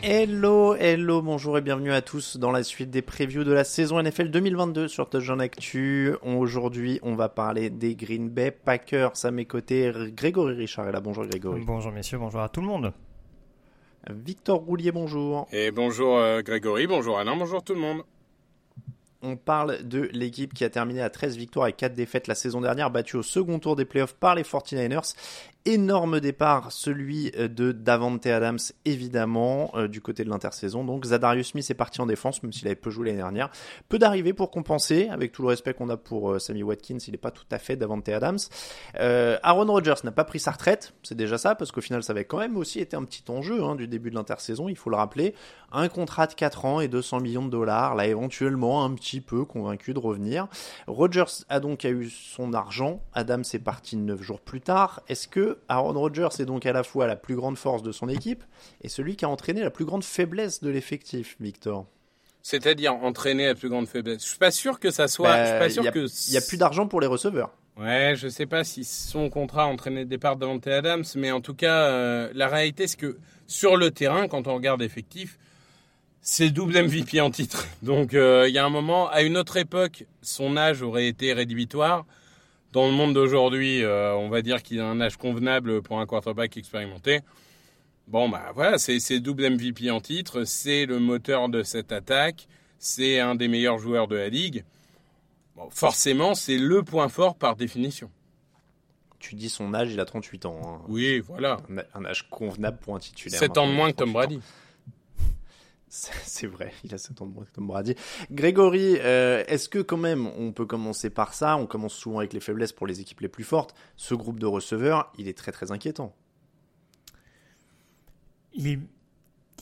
Hello, hello, bonjour et bienvenue à tous dans la suite des previews de la saison NFL 2022 sur Touchdown Actu. Aujourd'hui, on va parler des Green Bay Packers. À mes côtés, Grégory Richard est là. Bonjour Grégory. Bonjour messieurs, bonjour à tout le monde. Victor Roulier, bonjour. Et bonjour euh, Grégory, bonjour Alain, bonjour tout le monde. On parle de l'équipe qui a terminé à 13 victoires et 4 défaites la saison dernière, battue au second tour des playoffs par les 49ers énorme départ, celui euh, de Davante Adams, évidemment, euh, du côté de l'intersaison. Donc Zadarius Smith est parti en défense, même s'il avait peu joué l'année dernière. Peu d'arrivées pour compenser, avec tout le respect qu'on a pour euh, Sammy Watkins, il n'est pas tout à fait Davante Adams. Aaron Rodgers n'a pas pris sa retraite, c'est déjà ça, parce qu'au final, ça avait quand même aussi été un petit enjeu hein, du début de l'intersaison, il faut le rappeler. Un contrat de 4 ans et 200 millions de dollars, là éventuellement un petit peu convaincu de revenir. Rodgers a donc eu son argent, Adams est parti 9 jours plus tard. Est-ce que Aaron Rodgers est donc à la fois la plus grande force de son équipe et celui qui a entraîné la plus grande faiblesse de l'effectif, Victor. C'est-à-dire entraîner la plus grande faiblesse. Je suis pas sûr que ça soit. je suis pas sûr bah, que. Il y a plus d'argent pour les receveurs. Ouais, je sais pas si son contrat a entraîné le départ d'Ante Adams, mais en tout cas, euh, la réalité c'est que sur le terrain, quand on regarde l'effectif, c'est double MVP en titre. Donc euh, il y a un moment, à une autre époque, son âge aurait été rédhibitoire. Dans le monde d'aujourd'hui, euh, on va dire qu'il a un âge convenable pour un quarterback expérimenté. Bon, bah voilà, c'est double MVP en titre, c'est le moteur de cette attaque, c'est un des meilleurs joueurs de la ligue. Bon, forcément, c'est le point fort par définition. Tu dis son âge, il a 38 ans. Hein. Oui, voilà. Un, âge convenable pour un titulaire. 7 ans de moins que Tom Brady. C'est vrai, il a 7 ans de Tom Brady. Grégory, euh, est-ce que quand même, on peut commencer par ça? On commence souvent avec les faiblesses pour les équipes les plus fortes. Ce groupe de receveurs, il est très très inquiétant. Il,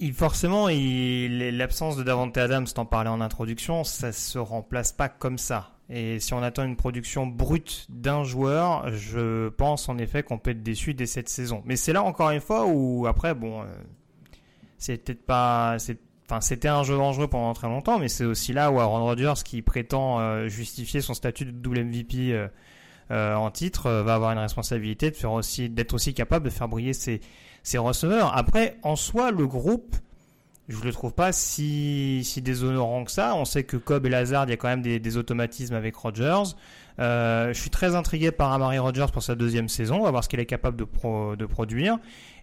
il forcément, l'absence de Davante Adams, t'en parlais en introduction, ça se remplace pas comme ça. Et si on attend une production brute d'un joueur, je pense en effet qu'on peut être déçu dès cette saison. Mais c'est là encore une fois où après, bon, euh, c'est peut-être pas, c'est Enfin, c'était un jeu dangereux pendant très longtemps, mais c'est aussi là où Aaron Rodgers, qui prétend euh, justifier son statut de double MVP euh, euh, en titre, va avoir une responsabilité de faire aussi, d'être aussi capable de faire briller ses, receveurs. Après, en soi, le groupe, je le trouve pas si, si déshonorant que ça. On sait que Cobb et Lazard, il y a quand même des, des automatismes avec Rodgers. Je suis très intrigué par Amari Rodgers pour sa deuxième saison. On va voir ce qu'il est capable de, pro, de produire.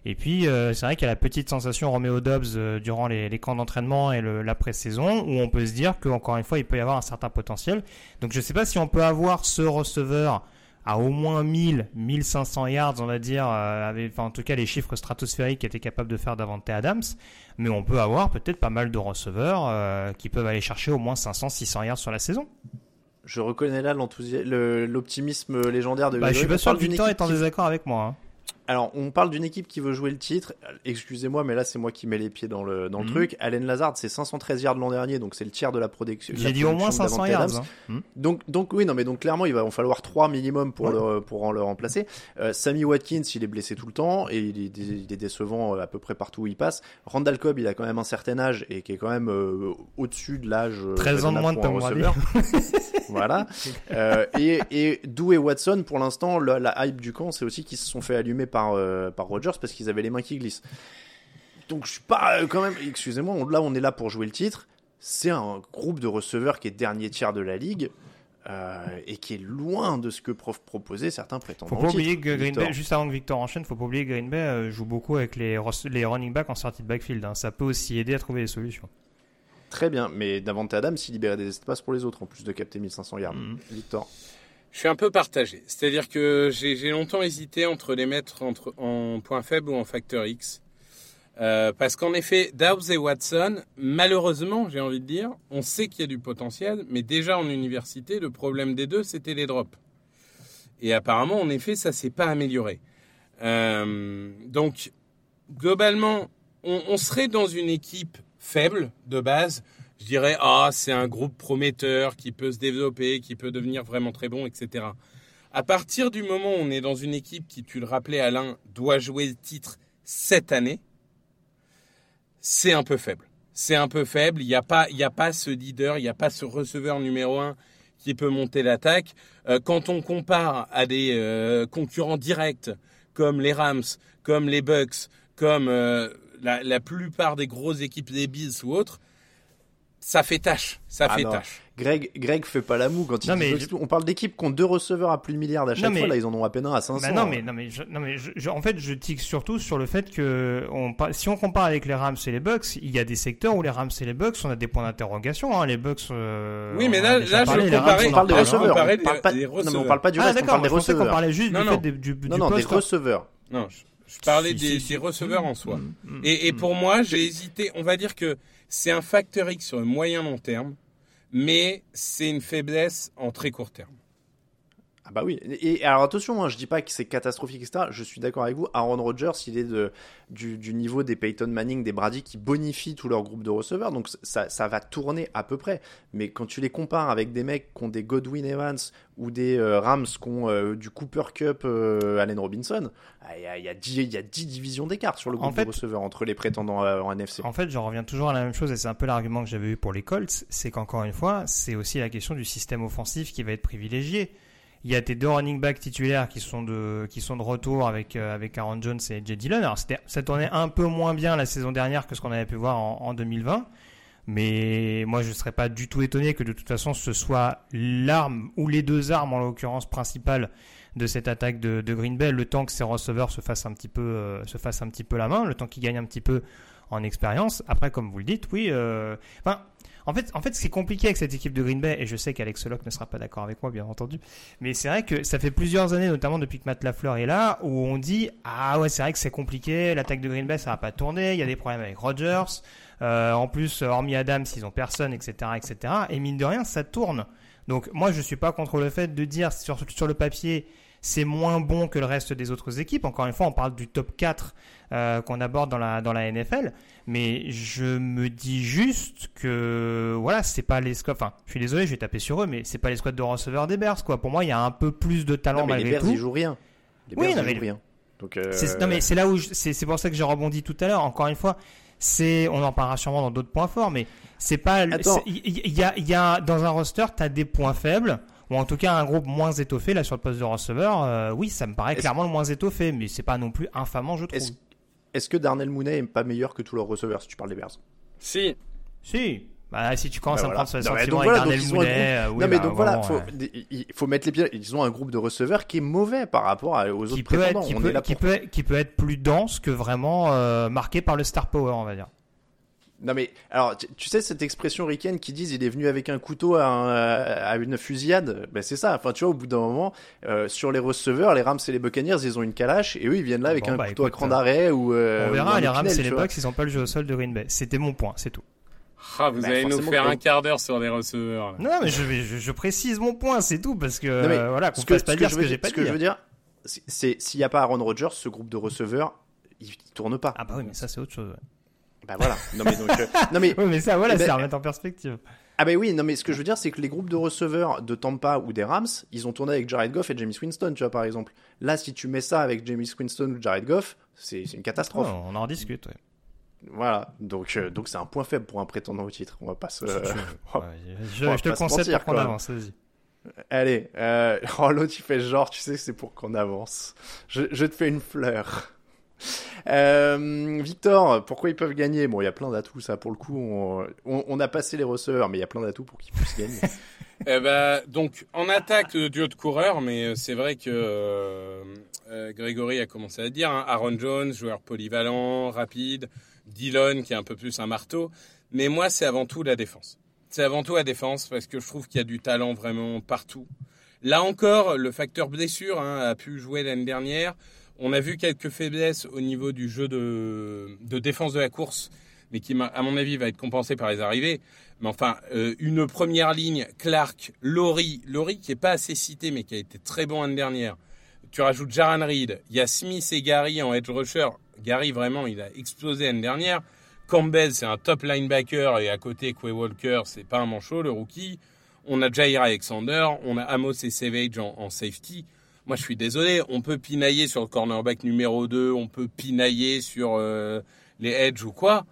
Et puis, euh, c'est vrai qu'il y a la petite sensation Romeo Dobbs euh, durant les, les, camps d'entraînement et l'après-saison, où on peut se dire qu'encore une fois, il peut y avoir un certain potentiel. Donc, je ne sais pas si on peut avoir ce receveur à au moins 1000, 1500 yards, on va dire, euh, avec, enfin, en tout cas les chiffres stratosphériques qui étaient capables de faire Davante Adams, mais on peut avoir peut-être pas mal de receveurs qui peuvent aller chercher au moins 500, 600 yards sur la saison. Je reconnais là l'optimisme légendaire de bah, Je suis pas sûr que Victor est en désaccord avec moi. Hein. Alors, on parle d'une équipe qui veut jouer le titre. Excusez-moi, mais là, c'est moi qui mets les pieds dans le, dans le mhm. truc. Allen Lazard, c'est 513 yards l'an dernier, donc c'est le tiers de la production. J'ai dit au moins 500 yards. Hein. Mhm. Donc, donc, oui, non, mais donc clairement, il va en falloir 3 minimum pour, le, pour le remplacer. Euh, Sammy Watkins, il est blessé tout le temps et il est, il est, décevant euh, à peu près partout où il passe. Randall Cobb, il a quand même un certain âge et qui est quand même euh, au-dessus de l'âge. 13 ans de moins de Tom voilà. et, et Dou et Watson, pour l'instant, la, la, hype du camp, c'est aussi qu'ils se sont fait allumer par, euh, par Rogers parce qu'ils avaient les mains qui glissent. donc je suis pas euh, quand même. Excusez-moi, on- là on est là pour jouer le titre. C'est un groupe de receveurs qui est dernier tiers de la ligue euh, et qui est loin de ce que prof proposaient certains prétendants. Faut pas oublier que Green Victor. Bay, juste avant que Victor enchaîne, faut pas oublier que Green Bay euh, joue beaucoup avec les running backs en sortie de backfield. hein. Ça peut aussi aider à trouver des solutions. Très bien, mais Davante Adams, il libérait des espaces pour les autres en plus de capter 1500 yards. Mhm. Victor. Je suis un peu partagé. C'est-à-dire que j'ai longtemps hésité entre les mettre entre, en point faible ou en facteur X. Euh, parce qu'en effet, Dobbs et Watson, malheureusement, j'ai envie de dire, on sait qu'il y a du potentiel, mais déjà en université, le problème des deux, c'était les drops. Et apparemment, en effet, ça s'est pas amélioré. Euh, donc, globalement, on serait dans une équipe faible de base. Je dirais, ah, c'est un groupe prometteur qui peut se développer, qui peut devenir vraiment très bon, etc. À partir du moment où on est dans une équipe qui, tu le rappelais, Alain, doit jouer le titre cette année, c'est un peu faible. C'est un peu faible. Il n'y a pas, il n'y a pas ce leader, il n'y a pas ce receveur numéro un qui peut monter l'attaque. Euh, quand on compare à des euh, concurrents directs comme les Rams, comme les Bucks, comme euh, la, la plupart des grosses équipes des Bills ou autres, ça fait tâche. Ça Ah fait non. tâche. Greg, Greg fait pas la moue quand il Non, dit mais je-. On parle d'équipes qui ont deux receveurs à plus de milliards à chaque Non, mais- fois. Là, ils en ont à peine un à 500. Bah non, mais, non, mais, je, non, mais je, je- en fait, je tique surtout sur le fait que on, si on compare avec les Rams et les Bucks, il y a des secteurs où les Rams et les Bucks, on a des points d'interrogation. Hein. Les Bucks. euh, Oui, mais on là- là, je parlé, Rams, comparais- on parle des hein. receveurs. On parle des- pas, des non, mais on receveurs. parle pas du Ah reste, on parle des je receveurs. parlait juste Non, du non. fait des- du, du Non, non, des hein. receveurs. Non, je, je parlais Si, des, si, si. des receveurs en soi. Mm, mm, Et, et mm. pour moi, j'ai hésité. On va dire que c'est un facteur X sur le moyen long terme, mais c'est une faiblesse en très court terme. Ah bah oui. Et, alors attention, hein, je dis pas que c'est catastrophique, etc. Je suis d'accord avec vous. Aaron Rodgers, il est de, du, du niveau des Peyton Manning, des Brady qui bonifient tout leur groupe de receveurs. Donc ça, ça va tourner à peu près. Mais quand tu les compares avec des mecs qui ont des Godwin Evans ou des euh, Rams qui ont euh, du Cooper Cup, euh, Allen Robinson, ah, il y, a, y, a 10, il y a 10 divisions d'écart sur le En groupe fait- de receveurs entre les prétendants en NFC. En fait, j'en reviens toujours à la même chose, et c'est un peu l'argument que j'avais eu pour les Colts, c'est qu'encore une fois, c'est aussi la question du système offensif qui va être privilégié. Il y a tes deux running backs titulaires qui sont de, qui sont de retour avec, euh, avec Aaron Jones et Jay Dillon. Alors, ça tournait un peu moins bien la saison dernière que ce qu'on avait pu voir en, en 2020. Mais moi, je ne serais pas du tout étonné que de toute façon, ce soit l'arme, ou les deux armes en l'occurrence principale de cette attaque de, de Green Bay, le temps que ces receveurs se fassent un petit peu, euh, se fassent un petit peu la main, le temps qu'ils gagnent un petit peu en expérience. Après, comme vous le dites, oui. euh, en fait, en fait, ce qui est compliqué avec cette équipe de Green Bay, et je sais qu'Alex Locke ne sera pas d'accord avec moi, bien entendu, mais c'est vrai que ça fait plusieurs années, notamment depuis que Matt Lafleur est là, où on dit ah ouais, c'est vrai que c'est compliqué, l'attaque de Green Bay ça va pas tourner, il y a des problèmes avec Rodgers. Euh, en plus, hormis Adams, ils ont personne, etc., etc. Et mine de rien, ça tourne. Donc moi, je suis pas contre le fait de dire sur, sur le papier c'est moins bon que le reste des autres équipes. Encore une fois, on parle du top 4 euh, qu'on aborde dans la, dans la NFL. Mais je me dis juste que voilà, c'est pas les squads. Enfin, je suis désolé, je vais taper sur eux, mais c'est pas les squads de receveurs des Bears, quoi. Pour moi, il y a un peu plus de talent Non, mais les Bears, tout. ils jouent rien. Les Oui, non, ils mais- jouent rien. Donc, euh, Non mais c'est là où je- c'est pour ça que j'ai rebondi tout à l'heure. Encore une fois, c'est on en parlera sûrement dans d'autres points forts, mais c'est pas. Il y, a il y a dans un roster t'as des points faibles ou en tout cas un groupe moins étoffé là sur le poste de receveur. euh, oui, ça me paraît clairement le moins étoffé, mais c'est pas non plus infamant je trouve. Est-ce que Darnell Mooney est pas meilleur que tous leurs receveurs si tu parles des Bears? Si, Si. Bah, si tu commences Bah à me voilà. prendre donc avec Darnell ils ont un Mooney, groupe- euh, oui, non mais bah, donc voilà, vraiment, faut, ouais. il faut mettre les pieds. Ils ont un groupe de receveurs qui est mauvais par rapport à- aux autres qui peut prétendants. être qui On peut, est là qui pour- peut être- qui peut être plus dense que vraiment euh, marqué par le star power, on va dire. Non mais alors tu, tu sais cette expression ricaine qui disent il est venu avec un couteau à, un- à une fusillade. Ben c'est ça. Enfin tu vois au bout d'un moment euh, sur les receveurs, les Rams et les Buccaneers ils ont une calache et eux ils viennent là avec Bon, un bah, couteau à écoute, cran d'arrêt ou. euh, on verra les Rams et les. Bucks, ils ont pas le jeu au sol de Green Bay. C'était mon point, c'est tout. Ah, vous Bah, allez nous faire un quart d'heure sur les receveurs. là. Non, mais je, je, je précise mon point, c'est tout, parce que Non, mais euh, voilà, qu'on ce que, fasse pas ce que dire ce que j'ai dire- pas ce que je veux dire, c'est- s'il n'y a pas Aaron Rodgers, ce groupe de receveurs, il, il tourne pas. Ah bah oui, mais ça c'est autre chose. ouais. Bah voilà. Non mais donc, euh, non mais Oui, mais ça, voilà, Eh ben- c'est à remettre en perspective. Ah ben oui, non mais ce que je veux dire c'est que les groupes de receveurs de Tampa ou des Rams, ils ont tourné avec Jared Goff et James Winston, tu vois par exemple. Là, si tu mets ça avec James Winston ou Jared Goff, c'est une catastrophe. Oh, on en discute. Ouais. Voilà, donc euh, donc c'est un point faible pour un prétendant au titre. On va pas se. Ouais, je, te mentir, pour qu'on avance, vas-y. Allez, euh... oh, l'autre il fait genre, tu sais que c'est pour qu'on avance. Je, je te fais une fleur. Euh, Victor, pourquoi ils peuvent gagner? Bon, il y a plein d'atouts, ça pour le coup. On, a passé les receveurs, mais il y a plein d'atouts pour qu'ils puissent gagner. eh ben, donc, en attaque, duo de coureurs, mais euh, c'est vrai que euh, Grégory a commencé à dire hein, Aaron Jones, joueur polyvalent, rapide, Dillon qui est un peu plus un marteau. Mais moi, c'est avant tout la défense. C'est avant tout la défense parce que je trouve qu'il y a du talent vraiment partout. Là encore, le facteur blessure hein, a pu jouer l'année dernière. On a vu quelques faiblesses au niveau du jeu de, défense de la course, mais qui, à mon avis, va être compensé par les arrivées. Mais enfin, euh, une première ligne, Clark, Laurie, Laurie qui est pas assez cité, mais qui a été très bon l'année dernière. Tu rajoutes Jaran Reed, il y a Smith et Gary en edge rusher. Gary, vraiment, il a explosé l'année dernière. Campbell, c'est un top linebacker, et à côté, Quay Walker, c'est pas un manchot, le rookie. On a Jair Alexander, on a Amos et Savage en safety. Moi, je suis désolé, on peut pinailler sur le cornerback numéro 2, on peut pinailler sur euh, les edges ou quoi.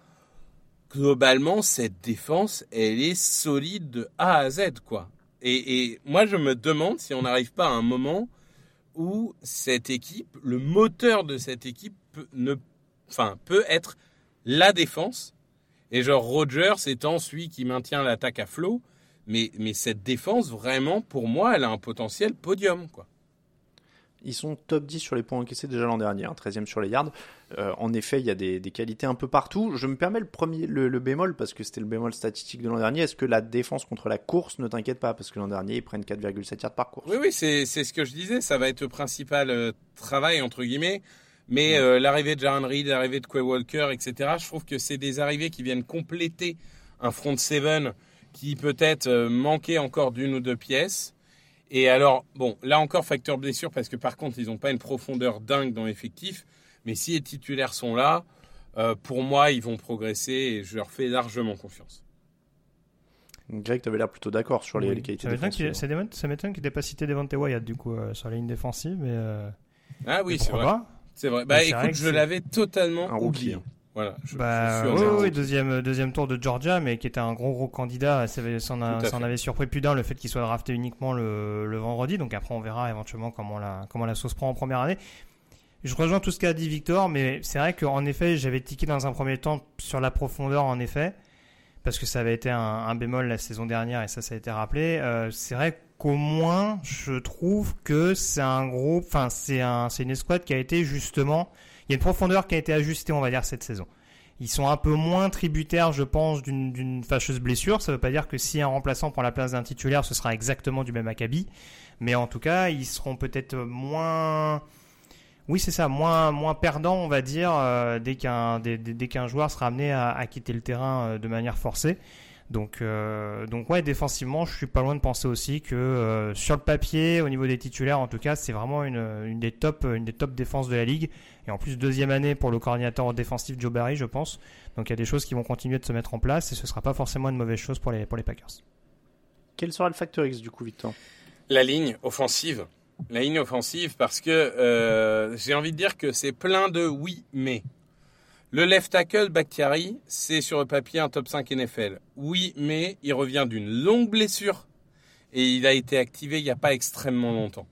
Globalement, cette défense, elle est solide de A à Z, quoi. Et, moi, je me demande si on n'arrive pas à un moment où cette équipe, le moteur de cette équipe, peut, ne, enfin, peut être la défense. Et genre Rogers étant celui qui maintient l'attaque à flot. Mais, mais cette défense, vraiment, pour moi, elle a un potentiel podium, quoi. Ils sont top 10 sur les points encaissés déjà l'an dernier, 13e hein, sur les yards. Euh, en effet, il y a des, qualités un peu partout. Je me permets le premier, le, bémol, parce que c'était le bémol statistique de l'an dernier. Est-ce que la défense contre la course ne t'inquiète pas? Parce que l'an dernier, ils prennent 4,7 yards par course. Oui, oui, c'est ce que je disais. Ça va être le principal euh, travail, entre guillemets. Mais euh, l'arrivée de Jaron Reed, l'arrivée de Quay Walker, etc., je trouve que c'est des arrivées qui viennent compléter un front seven qui peut-être manquait encore d'une ou deux pièces. Et alors, bon, là encore, facteur blessure, parce que par contre, ils n'ont pas une profondeur dingue dans l'effectif. Mais si les titulaires sont là, euh, pour moi, ils vont progresser et je leur fais largement confiance. Greg, tu avais l'air plutôt d'accord sur les, qualités défensives. Ça m'étonne qu'il n'ait pas cité Devante Wyatt, du coup, euh, sur la ligne défensive. Mais, euh, ah oui, c'est vrai. C'est vrai. Bah écoute, je l'avais totalement oublié. Voilà. bah, oui, deuxième, deuxième tour de Georgia, mais qui était un gros gros candidat. Ça, ça, en, avait surpris plus d'un le fait qu'il soit drafté uniquement le, le, vendredi. Donc après, on verra éventuellement comment la, comment la sauce prend en première année. Je rejoins tout ce qu'a dit Victor, mais c'est vrai qu'en effet, j'avais tiqué dans un premier temps sur la profondeur, en effet, parce que ça avait été un, un bémol la saison dernière et ça, ça a été rappelé. Euh, c'est vrai qu'au moins, je trouve que c'est un groupe, enfin, c'est un, c'est une escouade qui a été justement il y a une profondeur qui a été ajustée, on va dire, cette saison. Ils sont un peu moins tributaires, je pense, d'une fâcheuse blessure. Ça ne veut pas dire que si un remplaçant prend la place d'un titulaire, ce sera exactement du même acabit. Mais en tout cas, ils seront peut-être moins... Oui, c'est ça, moins, moins perdants, on va dire, euh, dès qu'un joueur sera amené à, à, quitter le terrain euh, de manière forcée. Donc, euh, donc ouais, défensivement, je suis pas loin de penser aussi que euh, sur le papier, au niveau des titulaires, en tout cas, c'est vraiment une, une, des top, une des top défenses de la ligue. Et en plus, deuxième année pour le coordinateur défensif Joe Barry, je pense. Donc, il y a des choses qui vont continuer de se mettre en place et ce sera pas forcément une mauvaise chose pour les, pour les Packers. Quel sera le facteur X du coup, Victor? La ligne offensive. La ligne offensive, parce que euh, j'ai envie de dire que c'est plein de oui, mais. Le left tackle, Bakhtiari, c'est sur le papier un top 5 NFL. Oui, mais il revient d'une longue blessure et il a été activé il n'y a pas extrêmement longtemps.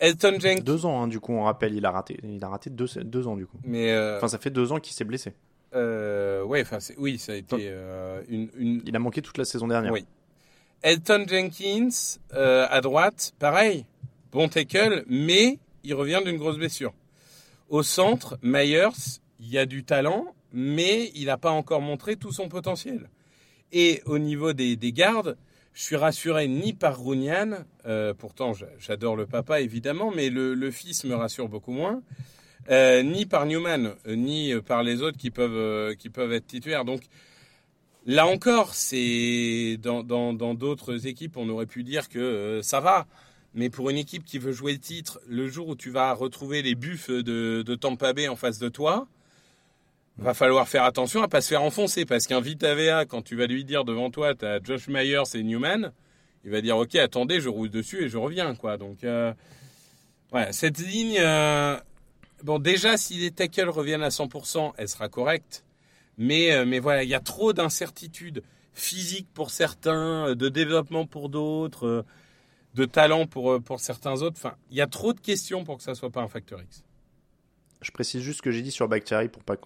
Elton Jenkins. Deux ans, hein, du coup, on rappelle, il a raté, il a raté deux, deux ans, du coup. Mais euh, Enfin, ça fait deux ans qu'il s'est blessé. Euh, ouais, enfin, oui, ça a été euh, une, une, Il a manqué toute la saison dernière. Oui. Elton Jenkins, euh, à droite, pareil, bon tackle, mais il revient d'une grosse blessure. Au centre, Myers, il y a du talent, mais il n'a pas encore montré tout son potentiel. Et au niveau des, gardes, je suis rassuré ni par Runyan, euh, pourtant j'adore le papa évidemment, mais le, fils me rassure beaucoup moins, euh, ni par Newman, euh, ni par les autres qui peuvent, qui peuvent être titulaires. Donc là encore, c'est dans d'autres équipes, on aurait pu dire que ça va. Mais pour une équipe qui veut jouer le titre, le jour où tu vas retrouver les buffs de, de Tampa Bay en face de toi, va falloir faire attention à pas se faire enfoncer parce qu'un Vitavea, quand tu vas lui dire devant toi, tu as Josh Myers et Newman, il va dire ok, attendez, je roule dessus et je reviens quoi. Donc euh, cette ligne, euh, bon déjà si les tackles reviennent à 100%, elle sera correcte, mais euh, mais voilà, il y a trop d'incertitudes physiques pour certains, de développement pour d'autres, de talent pour pour certains autres. Enfin, il y a trop de questions pour que ça soit pas un facteur X. Je précise juste ce que j'ai dit sur Bakhtiari pour pas,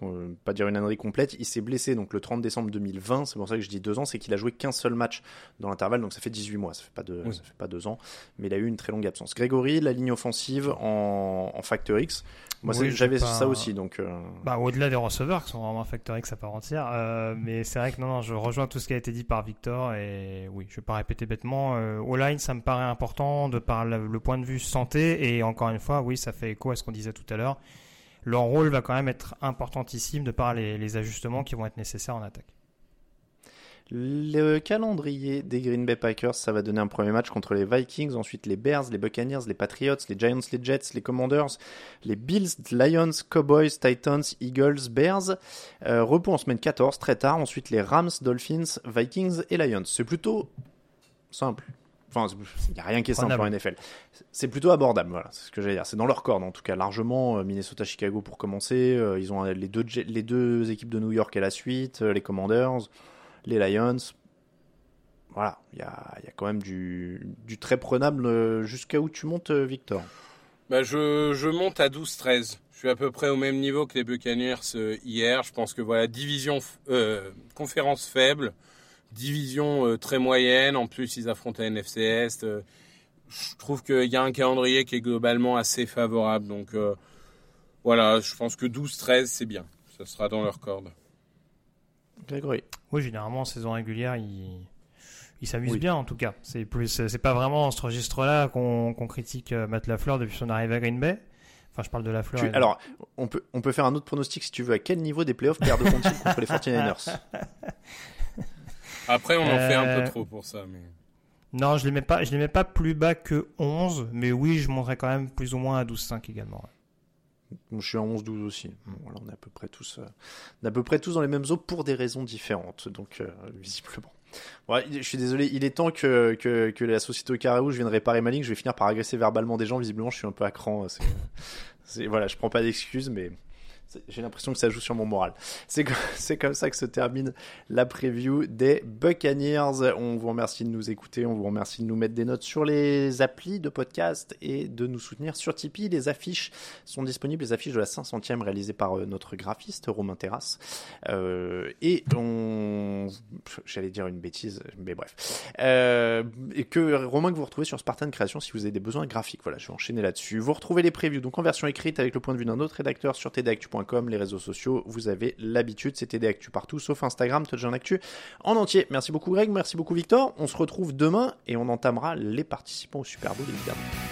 pas dire une ânerie complète. Il s'est blessé donc le 30 décembre 2020. C'est pour ça que je dis deux ans. C'est qu'il a joué qu'un seul match dans l'intervalle. Donc ça fait 18 mois. Ça fait pas deux, ça fait pas deux ans. Mais il a eu une très longue absence. Grégory, la ligne offensive en, en Factor X. Moi, j'avais ça aussi. Donc, euh, bah, au-delà des receveurs qui sont vraiment Factor X à part entière. Euh, mais c'est vrai que non, non, je rejoins tout ce qui a été dit par Victor. Et oui, je vais pas répéter bêtement. Euh, au line, ça me paraît important de par le point de vue santé. Et encore une fois, oui, ça fait écho à ce qu'on disait tout à l'heure leur rôle va quand même être importantissime de par les, ajustements qui vont être nécessaires en attaque. Le calendrier des Green Bay Packers, ça va donner un premier match contre les Vikings, ensuite les Bears, les Buccaneers, les Patriots, les Giants, les Jets, les Commanders, les Bills, Lions, Cowboys, Titans, Eagles, Bears. Euh, repos en semaine 14, très tard. Ensuite les Rams, Dolphins, Vikings et Lions. C'est plutôt simple. Enfin, il n'y a rien qui est simple en NFL. C'est plutôt abordable, voilà, c'est ce que j'allais dire. C'est dans leur corde, en tout cas, largement. Euh, Minnesota-Chicago pour commencer. Euh, ils ont les deux, les deux équipes de New York à la suite, euh, les Commanders, les Lions. Voilà, il y a, y a, quand même du, du très prenable jusqu'à où tu montes, Victor? Bah je, je monte à 12-13. Je suis à peu près au même niveau que les Buccaneers hier. Je pense que voilà, division, conférence faible division euh, très moyenne. En plus, ils affrontent la NFC Est. Euh, je trouve qu'il y a un calendrier qui est globalement assez favorable. Donc euh, voilà, je pense que 12-13, c'est bien. Ça sera dans leur corde. Grégory. Oui, généralement, en saison régulière, ils il s'amusent bien en tout cas. C'est plus, c'est pas vraiment en ce registre-là qu'on critique Matt Lafleur depuis son arrivée à Green Bay. Enfin, je parle de Lafleur. Alors, on peut, on peut faire un autre pronostic si tu veux. À quel niveau des playoffs perdent-ils contre les 49ers Après, on en fait un peu euh, trop pour ça. Mais... Non, je ne les, mets pas, je les mets pas plus bas que 11, mais oui, je monterai quand même plus ou moins à 12-5 également. Je suis à 11-12 aussi. Voilà, on est à peu près tous, euh, on est à peu près tous dans les mêmes eaux pour des raisons différentes, donc euh, visiblement. Ouais, je suis désolé, il est temps que, que, que la société au carré où je vienne réparer ma ligne. Je vais finir par agresser verbalement des gens. Visiblement, je suis un peu à cran. C'est, voilà, je prends pas d'excuses, mais j'ai l'impression que ça joue sur mon moral. C'est comme, ça que se termine la preview des Buccaneers. On vous remercie de nous écouter, on vous remercie de nous mettre des notes sur les applis de podcast et de nous soutenir sur Tipeee. Les affiches sont disponibles, les affiches de la 500e réalisées par euh, notre graphiste Romain Terrasse. Euh, et on... J'allais dire une bêtise, mais bref. Euh, et que Romain que vous retrouvez sur Spartan Création si vous avez des besoins graphiques. Voilà, je vais enchaîner là-dessus. Vous retrouvez les previews donc en version écrite avec le point de vue d'un autre rédacteur sur tdactu.com comme les réseaux sociaux, vous avez l'habitude, c'était des actus partout, sauf Instagram, Touchdown Actu en entier. Merci beaucoup Greg, merci beaucoup Victor. On se retrouve demain et on entamera les participants au Super Bowl évidemment.